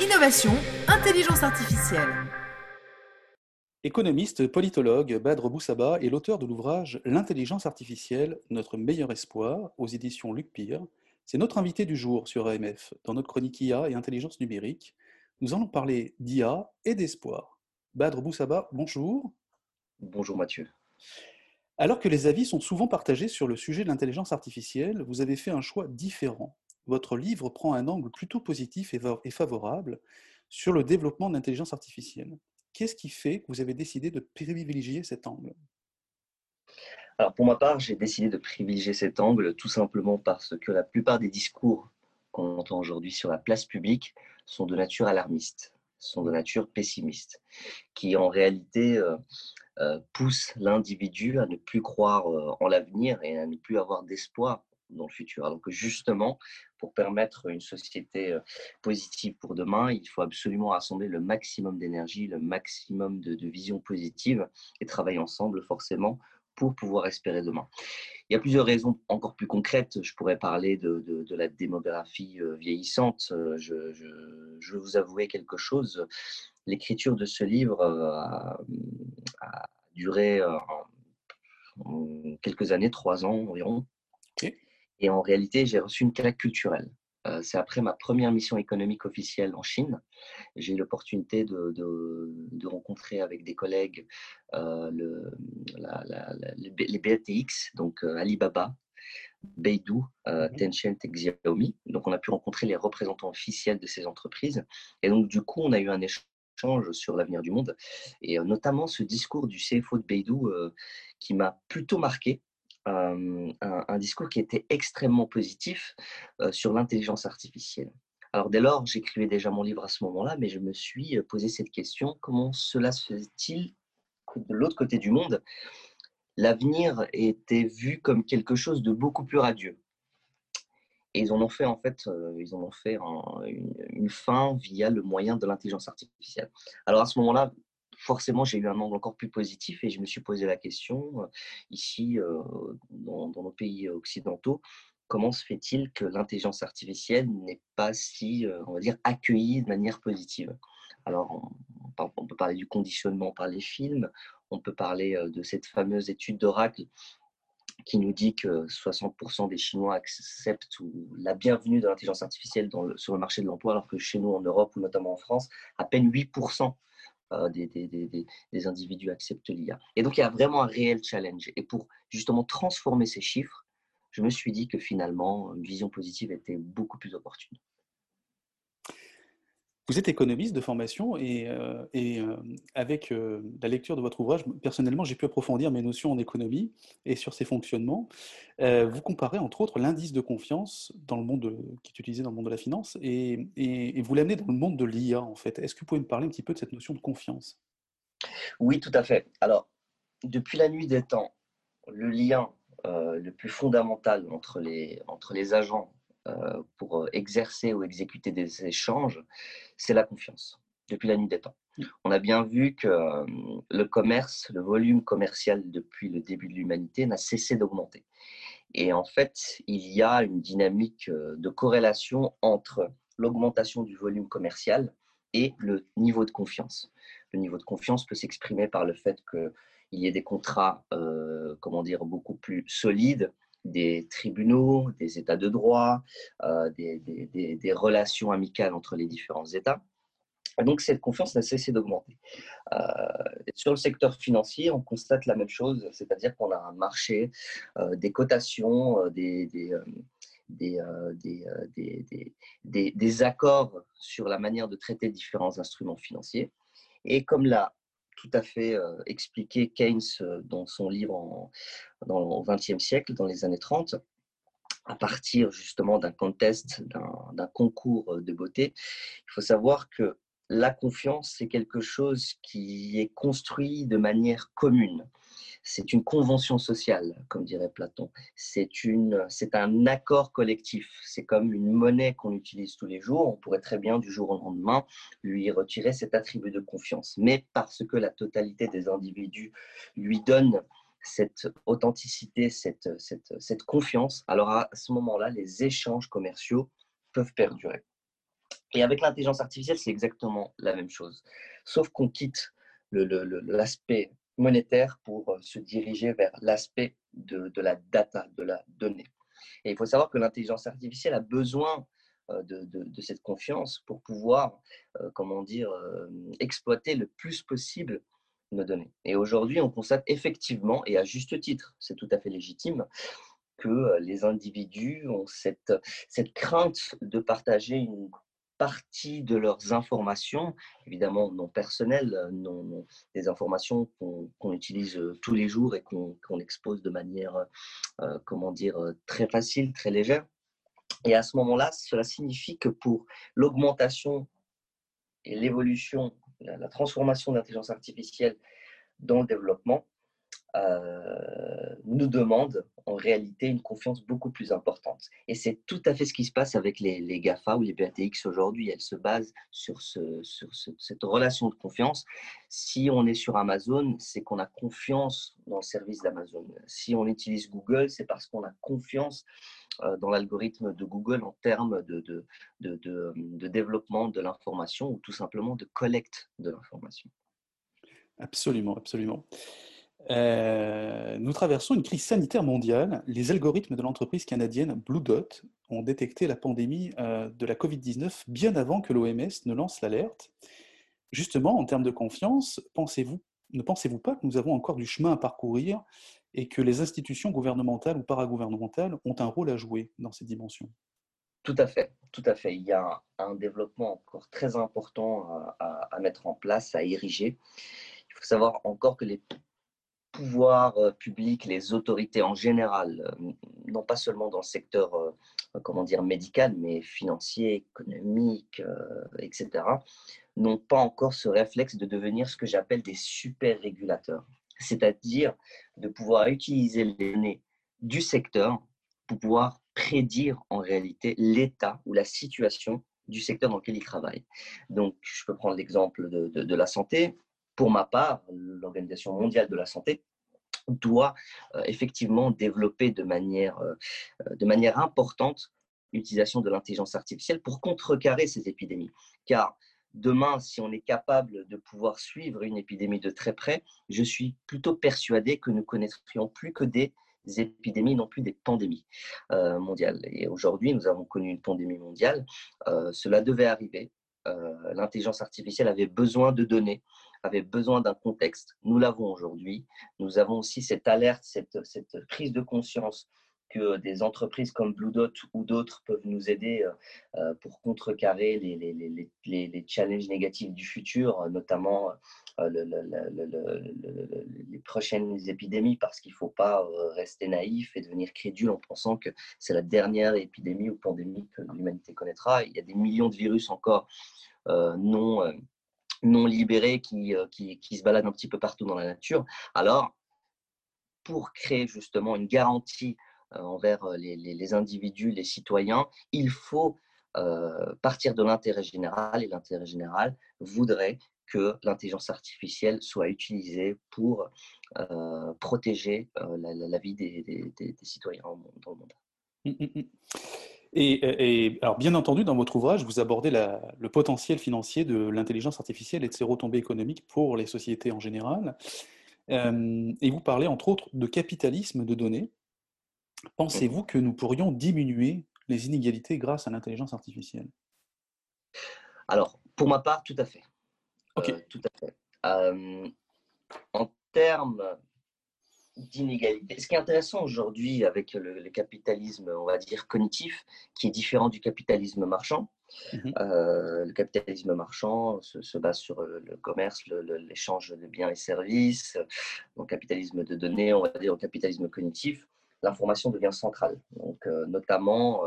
Innovation, intelligence artificielle. Économiste, politologue, Badre Boussaba est l'auteur de l'ouvrage L'intelligence artificielle, notre meilleur espoir, aux éditions Luc Pire. C'est notre invité du jour sur AMF, dans notre chronique IA et intelligence numérique. Nous allons parler d'IA et d'espoir. Badre Boussaba, bonjour. Bonjour Mathieu. Alors que les avis sont souvent partagés sur le sujet de l'intelligence artificielle, vous avez fait un choix différent. Votre livre prend un angle plutôt positif et favorable sur le développement de l'intelligence artificielle. Qu'est-ce qui fait que vous avez décidé de privilégier cet angle? Alors pour ma part, j'ai décidé de privilégier cet angle tout simplement parce que la plupart des discours qu'on entend aujourd'hui sur la place publique sont de nature alarmiste, sont de nature pessimiste, qui en réalité euh, euh, poussent l'individu à ne plus croire euh, en l'avenir et à ne plus avoir d'espoir dans le futur. Donc justement, pour permettre une société euh, positive pour demain, il faut absolument rassembler le maximum d'énergie, le maximum de, vision positive et travailler ensemble forcément pour pouvoir espérer demain. Il y a plusieurs raisons encore plus concrètes. Je pourrais parler de, la démographie euh, vieillissante. Euh, je, je, vais vous avouer quelque chose. L'écriture de ce livre a, duré quelques années, trois ans environ. Et en réalité, j'ai reçu une claque culturelle. Euh, c'est après ma première mission économique officielle en Chine. J'ai eu l'opportunité de, de, rencontrer avec des collègues euh, le, les BATX, donc euh, Alibaba, Beidou, Tencent et Xiaomi. Donc, on a pu rencontrer les représentants officiels de ces entreprises. Et donc, du coup, on a eu un échange sur l'avenir du monde. Et notamment ce discours du CFO de Beidou qui m'a plutôt marqué un, discours qui était extrêmement positif sur l'intelligence artificielle. Alors dès lors, j'écrivais déjà mon livre à ce moment-là, mais je me suis posé cette question, comment cela se fait-il que de l'autre côté du monde, l'avenir était vu comme quelque chose de beaucoup plus radieux? Et ils en ont fait en fait, ils en ont fait une, une, fin via le moyen de l'intelligence artificielle. Alors à ce moment-là, forcément, j'ai eu un angle encore plus positif et je me suis posé la question, euh, ici, euh, dans, nos pays occidentaux, comment se fait-il que l'intelligence artificielle n'est pas si, euh, on va dire, accueillie de manière positive? Alors, on, peut parler du conditionnement par les films, on peut parler de cette fameuse étude d'Oracle qui nous dit que 60% des Chinois acceptent la bienvenue de l'intelligence artificielle sur le marché de l'emploi, alors que chez nous en Europe ou notamment en France, à peine 8% euh, des, individus acceptent l'IA. Et donc, il y a vraiment un réel challenge. Et pour justement transformer ces chiffres, je me suis dit que finalement, une vision positive était beaucoup plus opportune. Vous êtes économiste de formation et, euh, euh, avec euh, la lecture de votre ouvrage, personnellement, j'ai pu approfondir mes notions en économie et sur ses fonctionnements. vous comparez entre autres l'indice de confiance dans le monde qui est utilisé dans le monde de la finance et, et vous l'amenez dans le monde de l'IA en fait. Est-ce que vous pouvez me parler un petit peu de cette notion de confiance? Oui, tout à fait. Alors, depuis la nuit des temps, le lien le plus fondamental entre les, entre les agents pour euh, exercer ou exécuter des échanges, c'est la confiance, depuis la nuit des temps. Mmh. On a bien vu que euh, le commerce, le volume commercial depuis le début de l'humanité n'a cessé d'augmenter. Et en fait, il y a une dynamique de corrélation entre l'augmentation du volume commercial et le niveau de confiance. Le niveau de confiance peut s'exprimer par le fait qu'il y ait des contrats, comment dire, beaucoup plus solides, des tribunaux, des États de droit, euh, des, relations amicales entre les différents États. donc cette confiance n'a cessé d'augmenter. Euh, sur le secteur financier, on constate la même chose, c'est-à-dire qu'on a un marché, euh, des cotations, des, des, des, accords sur la manière de traiter différents instruments financiers. Et comme la tout à fait euh, expliqué Keynes euh, dans son livre dans le XXe siècle, dans les années 30, à partir justement d'un contest, d'un concours de beauté. Il faut savoir que la confiance, c'est quelque chose qui est construit de manière commune c'est une convention sociale, comme dirait Platon. C'est, un accord collectif. C'est comme une monnaie qu'on utilise tous les jours. On pourrait très bien, du jour au lendemain, lui retirer cet attribut de confiance. Mais parce que la totalité des individus lui donne cette authenticité, cette, cette, cette confiance, alors à ce moment-là, les échanges commerciaux peuvent perdurer. Et avec l'intelligence artificielle, c'est exactement la même chose. Sauf qu'on quitte l'aspect monétaire pour euh, se diriger vers l'aspect de, la data, de la donnée. Et il faut savoir que l'intelligence artificielle a besoin euh, de, cette confiance pour pouvoir, euh, comment dire, exploiter le plus possible nos données. Et aujourd'hui, on constate effectivement, et à juste titre, c'est tout à fait légitime, que les individus ont cette, cette crainte de partager une partie de leurs informations, évidemment non personnelles, non, des informations qu'on utilise euh, tous les jours et qu'on expose de manière, euh, comment dire, euh, très facile, très légère. Et à ce moment-là, cela signifie que pour l'augmentation et l'évolution, la, transformation de l'intelligence artificielle dans le développement, euh, nous demande en réalité une confiance beaucoup plus importante. Et c'est tout à fait ce qui se passe avec les, GAFA ou les BATX aujourd'hui. Elles se basent sur, ce, sur cette relation de confiance. Si on est sur Amazon, c'est qu'on a confiance dans le service d'Amazon. Si on utilise Google, c'est parce qu'on a confiance euh, dans l'algorithme de Google en termes de, de, de développement de l'information ou tout simplement de collecte de l'information. Absolument, absolument. Euh, nous traversons une crise sanitaire mondiale. Les algorithmes de l'entreprise canadienne Blue Dot ont détecté la pandémie euh, de la Covid-19 bien avant que l'OMS ne lance l'alerte. Justement, en termes de confiance, pensez-vous, ne pensez-vous pas que nous avons encore du chemin à parcourir et que les institutions gouvernementales ou paragouvernementales ont un rôle à jouer dans ces dimensions? Tout à fait, tout à fait. Il y a un, développement encore très important à, à mettre en place, à ériger. Il faut savoir encore que les pouvoirs euh, publics, les autorités en général, euh, non pas seulement dans le secteur euh, comment dire, médical, mais financier, économique, etc., n'ont pas encore ce réflexe de devenir ce que j'appelle des super régulateurs, c'est-à-dire de pouvoir utiliser les données du secteur pour pouvoir prédire en réalité l'état ou la situation du secteur dans lequel ils travaillent. Donc, je peux prendre l'exemple de, de la santé pour ma part, l'Organisation mondiale de la santé doit euh, effectivement développer de manière, euh, euh, de manière importante l'utilisation de l'intelligence artificielle pour contrecarrer ces épidémies. Car demain, si on est capable de pouvoir suivre une épidémie de très près, je suis plutôt persuadé que nous connaîtrions plus que des épidémies, non plus des pandémies mondiales. Et aujourd'hui, nous avons connu une pandémie mondiale. cela devait arriver. L'intelligence artificielle avait besoin de données avait besoin d'un contexte. Nous l'avons aujourd'hui. Nous avons aussi cette alerte, cette, prise de conscience que des entreprises comme Blue Dot ou d'autres peuvent nous aider euh, euh, pour contrecarrer les, les, challenges négatifs du futur, notamment euh, les prochaines épidémies, parce qu'il ne faut pas rester naïf et devenir crédule en pensant que c'est la dernière épidémie ou pandémie que l'humanité connaîtra. Il y a des millions de virus encore non non libérés qui, euh, qui, se baladent un petit peu partout dans la nature. Alors, pour créer justement une garantie euh, envers euh, les, individus, les citoyens, il faut partir de l'intérêt général et l'intérêt général voudrait que l'intelligence artificielle soit utilisée pour protéger la, vie des, citoyens dans le monde. Et, alors, bien entendu, dans votre ouvrage, vous abordez le potentiel financier de l'intelligence artificielle et de ses retombées économiques pour les sociétés en général. Euh, et vous parlez, entre autres, de capitalisme de données. Pensez-vous que nous pourrions diminuer les inégalités grâce à l'intelligence artificielle? Alors, pour ma part, tout à fait. Ok. Euh, tout à fait. Euh, en termes d'inégalité. Ce qui est intéressant aujourd'hui avec le, capitalisme, on va dire, cognitif, qui est différent du capitalisme marchand. Mhm. Euh, le capitalisme marchand se, base sur le, commerce, l'échange de biens et services. le capitalisme de données, on va dire au capitalisme cognitif, l'information devient centrale, donc euh, notamment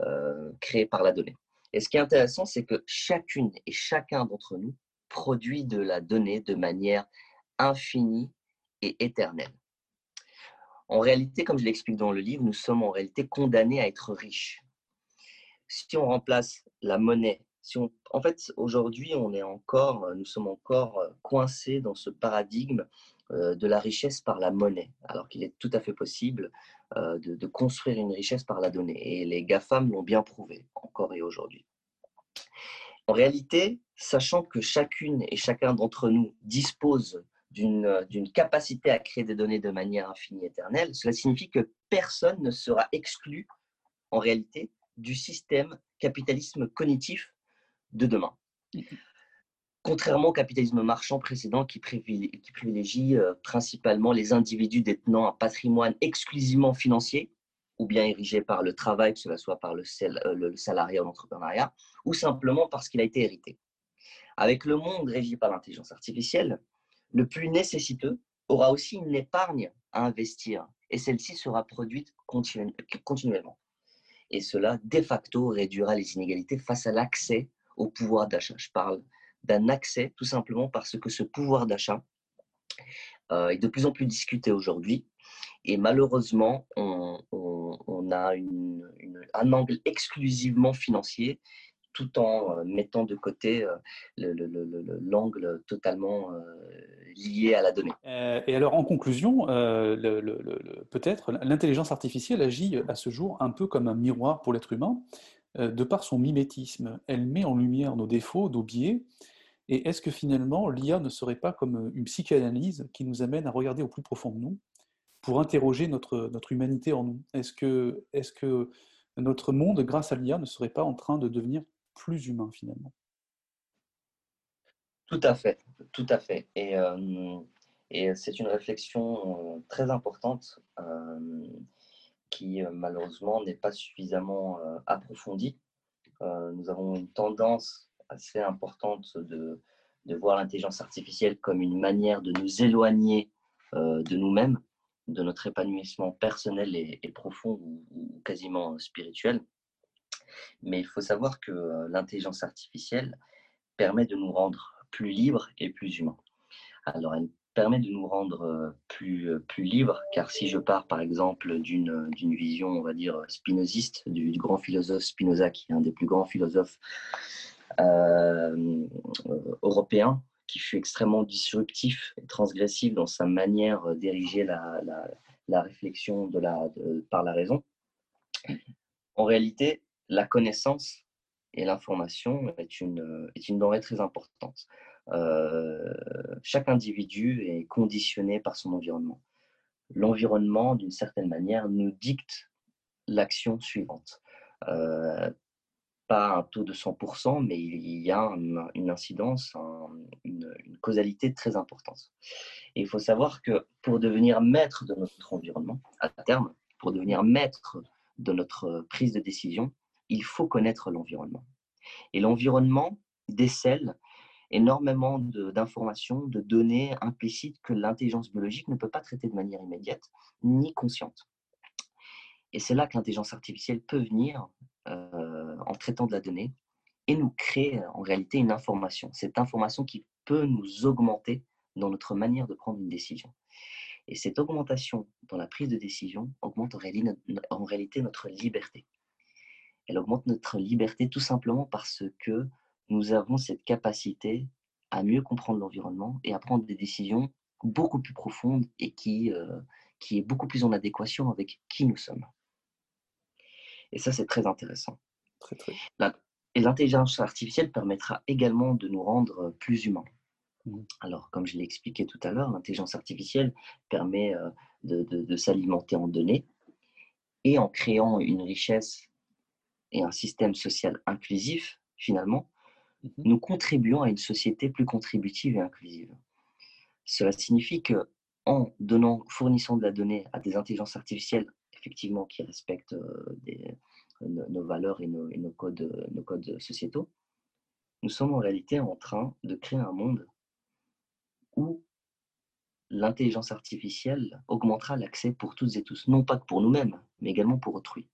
euh, créée par la donnée. Et ce qui est intéressant, c'est que chacune et chacun d'entre nous produit de la donnée de manière infinie et éternelle. En réalité, comme je l'explique dans le livre, nous sommes en réalité condamnés à être riches. Si on remplace la monnaie, si on, en fait, aujourd'hui, on est encore, nous sommes encore coincés dans ce paradigme euh, de la richesse par la monnaie, alors qu'il est tout à fait possible euh, de, construire une richesse par la donnée. Et les GAFAM l'ont bien prouvé, encore et aujourd'hui. En réalité, sachant que chacune et chacun d'entre nous dispose d'une capacité à créer des données de manière infinie éternelle, cela signifie que personne ne sera exclu en réalité du système capitalisme cognitif de demain. Contrairement au capitalisme marchand précédent qui privilégie, euh, principalement les individus détenant un patrimoine exclusivement financier, ou bien érigé par le travail, que cela soit par le, euh, le ou l'entrepreneuriat, ou simplement parce qu'il a été hérité. Avec le monde régi par l'intelligence artificielle, le plus nécessiteux aura aussi une épargne à investir, et celle-ci sera produite continuellement. Et cela, de facto, réduira les inégalités face à l'accès au pouvoir d'achat. Je parle d'un accès tout simplement parce que ce pouvoir d'achat euh, est de plus en plus discuté aujourd'hui. Et malheureusement, on, a un angle exclusivement financier tout en euh, mettant de côté euh, l'angle totalement lié à la donnée. et alors, en conclusion, peut-être l'intelligence artificielle agit à ce jour un peu comme un miroir pour l'être humain. De par son mimétisme, elle met en lumière nos défauts, nos biais, et est-ce que finalement, l'IA ne serait pas comme une psychanalyse qui nous amène à regarder au plus profond de nous pour interroger notre, notre humanité en nous? Est-ce que, est que notre monde, grâce à l'IA, ne serait pas en train de devenir plus humain finalement Tout à fait, tout à fait. Et, euh, c'est une réflexion euh, très importante euh, qui malheureusement n'est pas suffisamment approfondie. nous avons une tendance assez importante de, voir l'intelligence artificielle comme une manière de nous éloigner de nous-mêmes, de notre épanouissement personnel et, profond ou, quasiment spirituel. Mais il faut savoir que euh, l'intelligence artificielle permet de nous rendre plus libres et plus humains. Alors, elle permet de nous rendre euh, plus, plus libres, car si je pars par exemple d'une vision, on va dire, spinoziste, du, grand philosophe Spinoza, qui est un des plus grands philosophes euh, européen qui fut extrêmement disruptif et transgressif dans sa manière d'ériger la, la, réflexion de la, par la raison. En réalité, la connaissance et l'information est une, est une denrée très importante. Euh, chaque individu est conditionné par son environnement. L'environnement, d'une certaine manière, nous dicte l'action suivante. Euh, pas un taux de 100%, mais il y a une incidence, une, causalité très importante. Il faut savoir que pour devenir maître de notre environnement, à terme, pour devenir maître de notre prise de décision, il faut connaître l'environnement. Et l'environnement décèle énormément d'informations, de, données implicites que l'intelligence biologique ne peut pas traiter de manière immédiate ni consciente. Et c'est là que l'intelligence artificielle peut venir euh, en traitant de la donnée et nous créer en réalité une information. Cette information qui peut nous augmenter dans notre manière de prendre une décision. Et cette augmentation dans la prise de décision augmente en réalité notre liberté. Elle augmente notre liberté tout simplement parce que nous avons cette capacité à mieux comprendre l'environnement et à prendre des décisions beaucoup plus profondes et qui, euh, qui est beaucoup plus en adéquation avec qui nous sommes. Et ça, c'est très intéressant. Très, très. Et l'intelligence artificielle permettra également de nous rendre plus humains. Mmh. Alors, comme je l'ai expliqué tout à l'heure, l'intelligence artificielle permet euh, de, s'alimenter en données et en créant une richesse et un système social inclusif, finalement, mmh nous contribuons à une société plus contributive et inclusive. Cela signifie que en donnant, fournissant de la donnée à des intelligences artificielles effectivement qui respectent euh, nos, valeurs et nos, codes, nos codes sociétaux, nous sommes en réalité en train de créer un monde où l'intelligence artificielle augmentera l'accès pour toutes et tous, non pas que pour nous-mêmes, mais également pour autrui.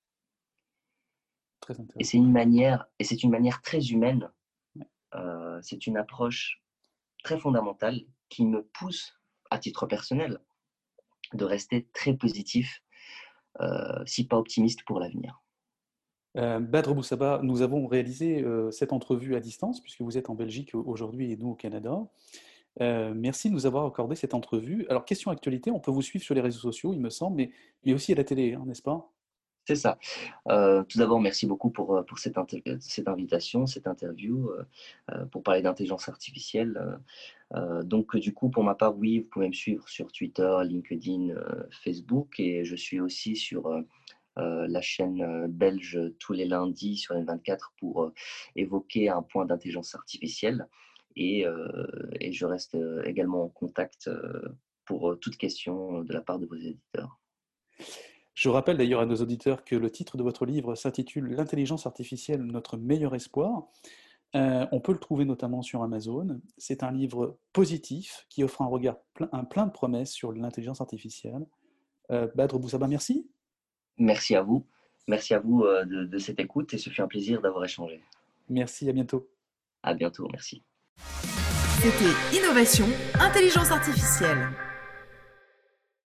Et c'est une manière, et c'est une manière très humaine. Euh, c'est une approche très fondamentale qui me pousse, à titre personnel, de rester très positif euh, si pas optimiste pour l'avenir. Euh, Badr Boussaba, nous avons réalisé euh, cette entrevue à distance, puisque vous êtes en Belgique aujourd'hui et nous au Canada. merci de nous avoir accordé cette entrevue. Alors, question actualité, on peut vous suivre sur les réseaux sociaux, il me semble, mais, mais aussi à la télé, hein, n'est-ce pas? C'est ça. Euh, tout d'abord, merci beaucoup pour, euh, pour cette, invitation, cette interview, euh, pour parler d'intelligence artificielle. donc, du coup, pour ma part, oui, vous pouvez me suivre sur Twitter, LinkedIn, Facebook, et je suis aussi sur la chaîne belge tous les lundis sur N24 pour évoquer un point d'intelligence artificielle. Et, et, je reste également en contact pour toute question de la part de vos éditeurs. Je rappelle d'ailleurs à nos auditeurs que le titre de votre livre s'intitule L'intelligence artificielle, notre meilleur espoir. Euh, on peut le trouver notamment sur Amazon. C'est un livre positif qui offre un regard plein, un plein de promesses sur l'intelligence artificielle. Euh, Badr Boussaba, merci. Merci à vous. Merci à vous euh, de, de cette écoute et ce fut un plaisir d'avoir échangé. Merci, à bientôt. À bientôt, merci. C'était Innovation, Intelligence artificielle.